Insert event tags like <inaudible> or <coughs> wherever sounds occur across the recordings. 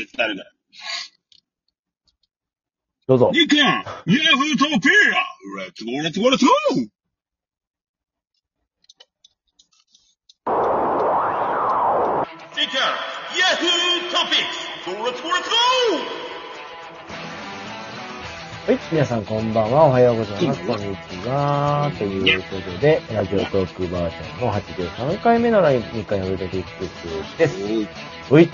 絶対あるから。どうぞ。ニカヤフートピアレッツゴーレッツゴーレッツゴーニカヤフートピックスゴーレッツゴーレッツゴはい、皆さんこんばんは。おはようございます。こんにちは。ということで、ラジオトークバージョンの83回目のライブ2回のウルトピックスです。ーほい。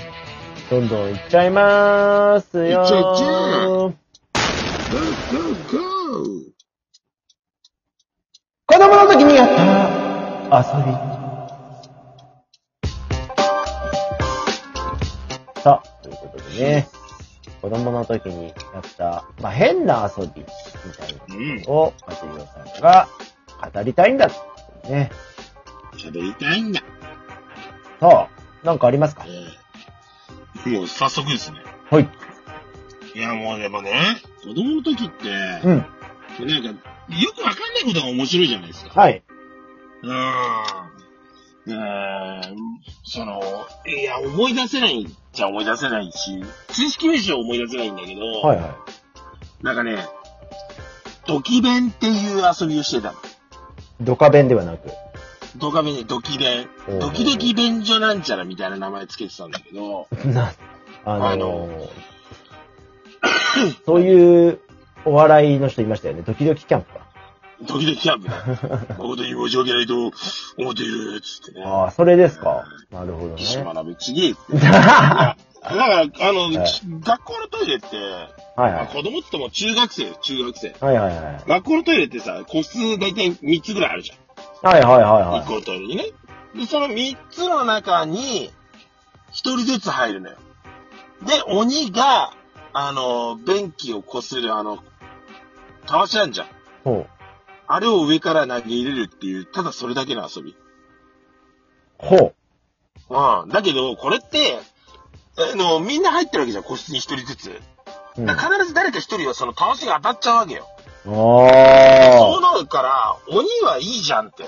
どんどんいっちゃいまーすよー。いっちゃいっちゃゴーゴーゴー子供の時にやった遊び。さあ、ということでね、子供の時にやった、まあ、変な遊びみたいなを、まじりょさんが語りたいんだね。喋りたいんだ。さあ、なんかありますか？ええもう早速ですね。はい。いや、もうでもね、子供の時って、うん。なんか、よくわかんないことが面白いじゃないですか。はい。うーん。うーん。その、いや、思い出せないっちゃ思い出せないし、知識名称は思い出せないんだけど、はいはなんかね、ドキ弁っていう遊びをしてたの。い。ドカ弁ではなく。ドカ弁でドキ弁おう。ドキドキ便所なんちゃらみたいな名前つけてたんだけど、な、あのあの <coughs> そういうお笑いの人いましたよね。ドキドキキャンプか。ドキドキキャンプね。<laughs> 誠に申し訳ないと思っている、つってね。ああ、それですか。なるほどね。岸学べちげえって。<laughs> だから、あの、はい学校のトイレって、はいはい。まあ子供って言っても中学生、中学生。はいはいはい。学校のトイレってさ、個室大体3つぐらいあるじゃん。はいはいはい1個のトイレにね。で、その3つの中に、1人ずつ入るのよ。で、鬼が、あの、便器をこする、あの、たわしあんじゃん。ほう。あれを上から投げ入れるっていう、ただそれだけの遊び。ほうん。だけど、これって、あの、みんな入ってるわけじゃん、個室に1人ずつ。必ず誰か1人はそのたわしが当たっちゃうわけよ。そうあ。なるから、鬼はいいじゃんって。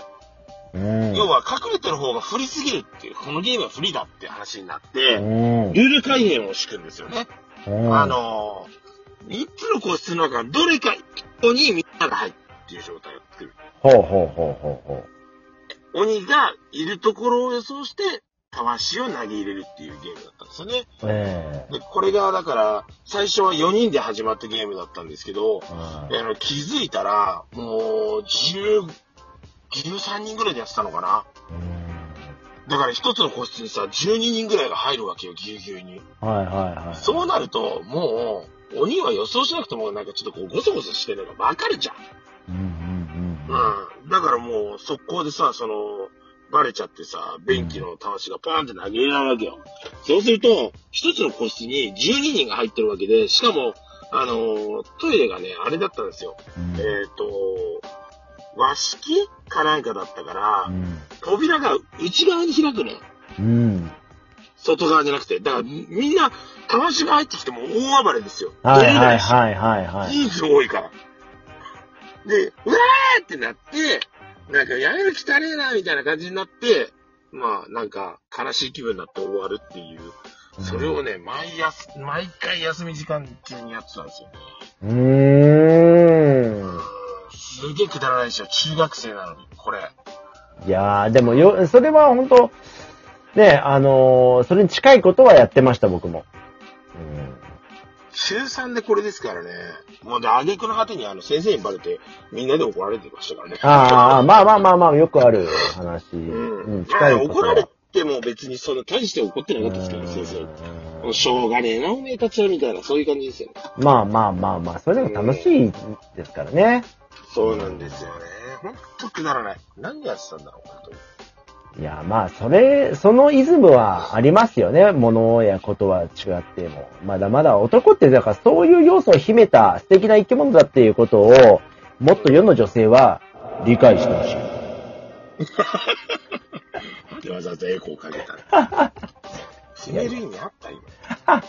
うん。要は隠れてる方が不利すぎるっていう、このゲームは不利だって話になって、うん。ルール改変を敷くんですよね。うんあ、のー、3つの個室の中、どれか1個にみんなが入るっていう状態を作る。ほうほうほうほうほ鬼がいるところを予想して、たわしを投げ入れるっていうゲームだったんですよね。う。ええで、これがだから、最初は4人で始まったゲームだったんですけど、うんあの気づいたら、もう、10、13人ぐらいでやってたのかな。だから一つの個室にさ、12人ぐらいが入るわけよ、ぎゅうぎゅうに。はいはいはい。そうなると、もう、鬼は予想しなくてもなんかちょっとこう、ゴソゴソしてるのがわかるじゃん。うんうんうん。うん。だからもう、速攻でさ、その、バレちゃってさ、便器のたわしがパーンって投げられるわけよ。そうすると、一つの個室に12人が入ってるわけで、しかも、あのートイレがね、あれだったんですよ。うんえっ、と、和式かなんかだったから、うん。扉が内側に開くのよ。うん。外側じゃなくて。だから、みみんな、たわしが入ってきても大暴れですよ。はいはいはいはいはい。人数多いから。で、うわーってなって、なんかやめる汚ねえな、みたいな感じになって、まあ、なんか、悲しい気分になって終わるっていう。それをね、毎朝、毎回休み時間中にやってたんですよね。うーん。すげえくだらないですよ。中学生なのに、これ。いやー、でもよ、それは本当ね、あのーそれに近いことはやってました、僕も。うん。中3でこれですからね。もうで、挙句の果てにあの、先生にバレて、みんなで怒られてましたからね。ああ、まあまあまあまあ、よくある話。う。うんん、まあ近い。怒られても別にそんな大して怒ってなかったですけどね、先生。しょうがねえな、おめえたちは、みたいな、そういう感じですよね。まあまあまあまあ、それでも楽しいですからね。そうなんですよね。ほんとくだらない。何やってたんだろう、本当に。いや、まあ、それ、そのイズムはありますよね。物やことは違っても。まだまだ男って、だからそういう要素を秘めた素敵な生き物だっていうことを、もっと世の女性は理解してほしい。でわざわざエコーかけた。決める意味あった今。<laughs>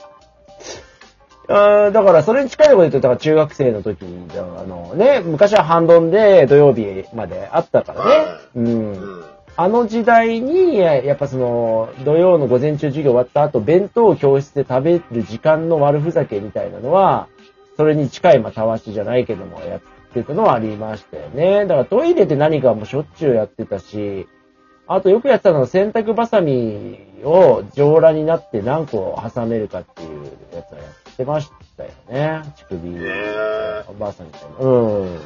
あーだから、それに近いこと言うと、だから中学生の時に、あのね、昔は半ドンで土曜日まであったからね。うん。うん。あの時代に、やっぱその、土曜の午前中授業終わった後、弁当を教室で食べる時間の悪ふざけみたいなのは、それに近い、まあ、たわしじゃないけども、やってたのはありましたよね。だからトイレで何かもしょっちゅうやってたし、あとよくやってたのは洗濯バサミを上裸になって何個挟めるかっていうやつはやってましたよね。乳首へバサミとか。うん。や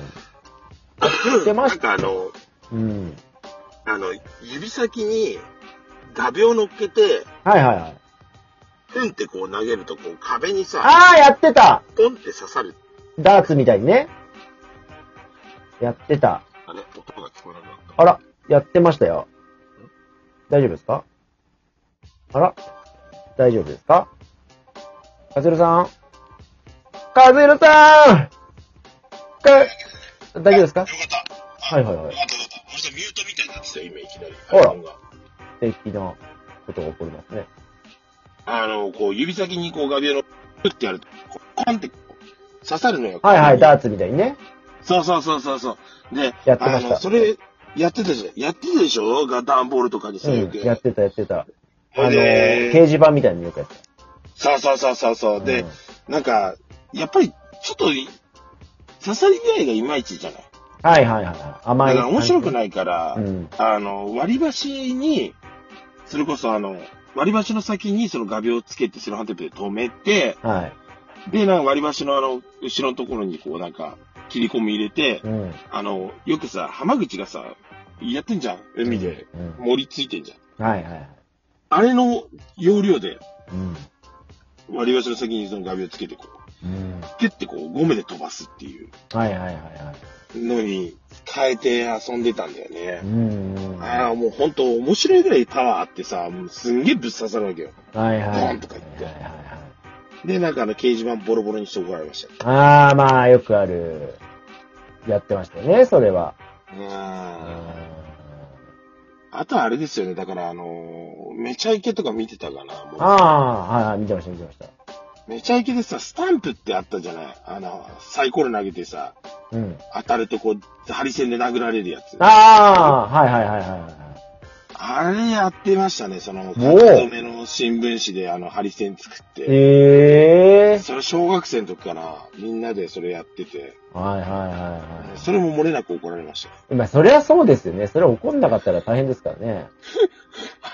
ってまなんした。かあの、うん。あの、指先に画鋲乗っけて、はいはいはい。ふんってこう投げると、こう壁にさ、ああ、やってたポンって刺さる。ダーツみたいにね。やってた。あれ音が聞こえなくなった。あら、やってましたよ。大丈夫ですか？あら、大丈夫ですか？カズルさんカズルさんか、大丈夫ですか？よかった。はいはいはいトみたいになってたよ、今いきなり。あら iPhone が素敵なことが起こりますね。あの、こう、指先にこう画鋲の、ふってやると、こうコンって刺さるのよ。はいはい、ダーツ。ツみたいにね。そうそうそうそうそう。で、やってましたあの、それ、やってたじゃん。やってたでしょ？ガタンボールとかにさ、うんよく。、やってたやってた。あほの、掲示板みたいによくやってそうそうそうそうそう。た。でうん、なんか、やっぱり、ちょっと、刺さり具合がいまいちじゃない？はいはいはい。甘い。だから面白くい。ないから、うん。あの、割り箸に、それこそあの、割り箸の先にその画鋲をつけてセロハンテープで止めて、はい。で、なんか割り箸のあの、後ろのところにこうなんか、切り込み入れて、うん。あの、よくさ、浜口がさ、やってんじゃん。海で。うん。森ついてんじゃん。はいはいはい。あれの要領で、うん。割り箸の先にその画鋲つけてこう、うん。ピュッてこう、ゴムで飛ばすっていうはいはいはいはい。のに変えて遊んでたんだよねう。ん。はああ、もうほんと面白いぐらいパワーあってさ、もうすんげえぶっ刺さるわけよ。いはい。ドンとか言ってはいはいはい。で、なんかあの掲示板ボロボロにして怒られました。ああ、まあ、よくある。やってましたよね、それは。う。うんん。あとはあれですよね。だからあのーめちゃイケとか見てたかな。ああ、はいはい、見てました、見てました。めちゃイケでさ、スタンプってあったじゃない？あの、サイコロ投げてさ、うん。当たるとこう、ハリセンで殴られるやつ。ああ、はいはいはいはいはい。あれやってましたね。その、書きおう留めの新聞紙であの、ハリセン作って。ええそれ小学生の時かな。みんなでそれやってて。はいはいはいはい。それも漏れなく怒られました。今、そりゃそうですよね。それ怒んなかったら大変ですからね。<laughs>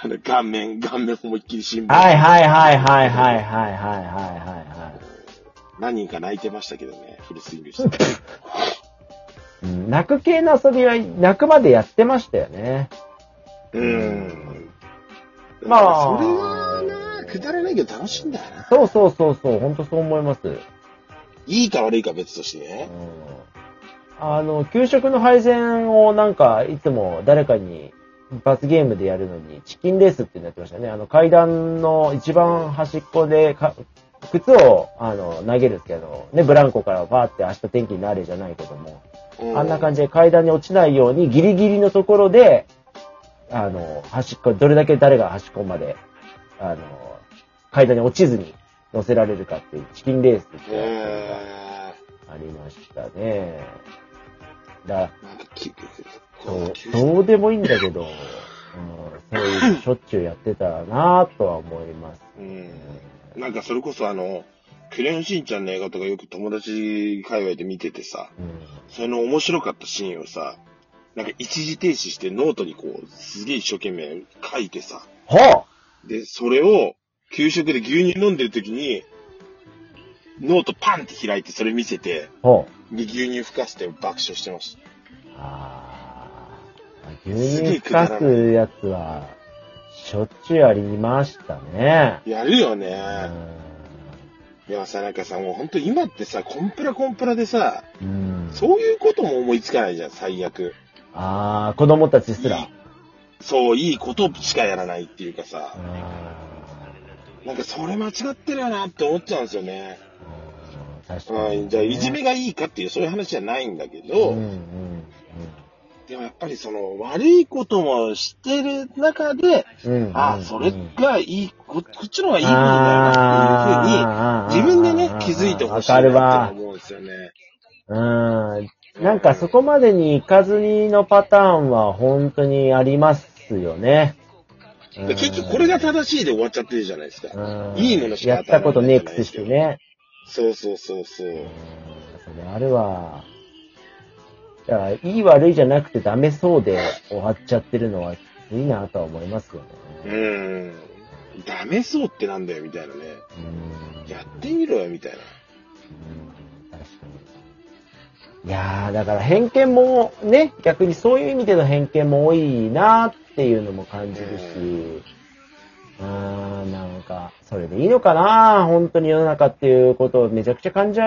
あの、顔面、顔面思いっきり新聞。はいはいはいはいはいはいはいはいはい。何人か泣いてましたけどね。フルスイングして。うん、泣く系の遊びは、泣くまでやってましたよね。うーん。まあそれはな、くだらないけど楽しいんだよな。そうそうそうそう、ほんとそう思います。うん。いいか悪いか別としてね。あの、給食の配膳をなんか、いつも誰かに罰ゲームでやるのに、チキンレースっていうのやってましたね。あの、階段の一番端っこでか、靴を、あの、投げるんですけど、ね、ブランコからパーって明日天気になれじゃないけども、あんな感じ。じで階段に落ちないようにギリギリのところで、あの、端っこ、どれだけ誰が端っこまで、あの、階段に落ちずに乗せられるかっていうチキンレースってありましたね。だから、そうどうでもいいんだけど、うん、そういうしょっちゅうやってたらなぁとは思います。うん。なんかそれこそあの、クレヨンしんちゃんの映画とかよく友達界隈で見ててさ、うん。その面白かったシーンをさ、なんか一時停止してノートにこう、すげえ一生懸命書いてさ、はで、それを給食で牛乳飲んでる時に、ノートパンって開いてそれ見せて、あはで牛乳吹かせて爆笑してました。あ牛乳ふかすやつは、しょっちゅうありましたね。やるようね。んでもさ、なんかさ、もうほんと今ってさ、コンプラコンプラでさ、うん。そういうことも思いつかないじゃん、最悪。ああ、子供たちすら。そう、いいことしかやらないっていうかさ、あなんかそれ間違ってるよなって思っちゃうんですよね。ー確かに。うん、じゃあ、いじめがいいかっていう、そういう話じゃないんだけど、うんうんでもやっぱりその、悪いこともしてる中で、うん。うんああ、それがいい、ここっちの方がいいことだよなっていうふうに、自分でね、気づいてほしいなって。思うんですよね。うん。なんかそこまでに行かずにのパターンは本当にありますよね。で結局これが正しいで終わっちゃってるじゃないですか。うんいいものしかやったことねえくせしてね。そうそうそうそうう。んそれあるわ。だから、いい悪いじゃなくてダメそうで終わっちゃってるのはきついなとは思いますようね。ん。ダメそうってなんだよ、みたいなね。うんやってみろよ、みたいな。うん確かに。いやー、だから偏見もね、逆にそういう意味での偏見も多いなっていうのも感じるし、あー、なんか、それでいいのかな本当に世の中っていうことをめちゃくちゃ感じ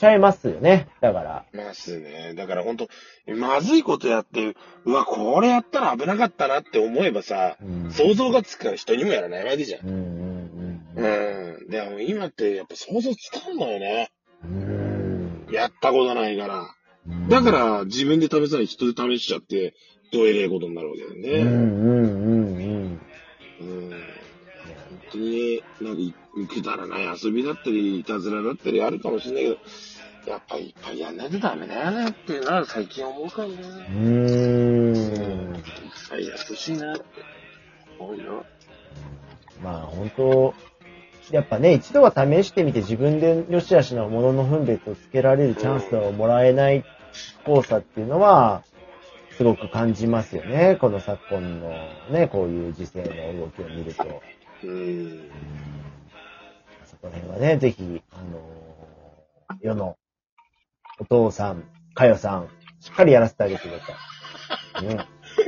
ちゃいますよね。だから。ますね。だから本当まずいことやって、うわ、これやったら危なかったなって思えばさ、うん想像がつくから人にもやらないわけじゃん。うんうんうんうん。でも今ってやっぱ想像つかんのよね。うん。やったことないから。うんだか、ら自分で試さない人で試しちゃって、どえれえことになるわけだようんね。うんうんうん。うん。本当に、なんかい、くだらない遊びだったり、いたずらだったりあるかもしれないけど、やっぱいっぱいやんないとダメだよねっていうのは最近思うからね。うーん。いっぱいやってほしいなって思うよ。まあ本当、やっぱね、一度は試してみて自分で良し悪しのものの分別をつけられるチャンスをもらえない交差っていうのは、すごく感じますよね。この昨今のね、こういう時勢の動きを見ると。うん。そこら辺はね、ぜひ、あのー世のお父さん、かよさん、しっかりやらせてあげてください。ね。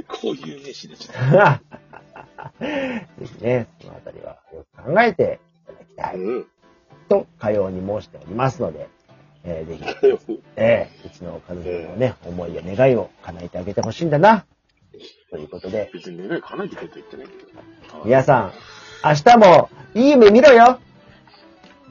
こういう名詞でちょっぜひね、そのあたりはよく考えていただきたと。いうん。と、かように申しておりますので、えーぜひ、えーうちの家族のね、思いや願いを叶えてあげてほしいんだな。ということで、別に願い叶えてくれと言ってないけど。皆さん、明日もいい夢見ろよ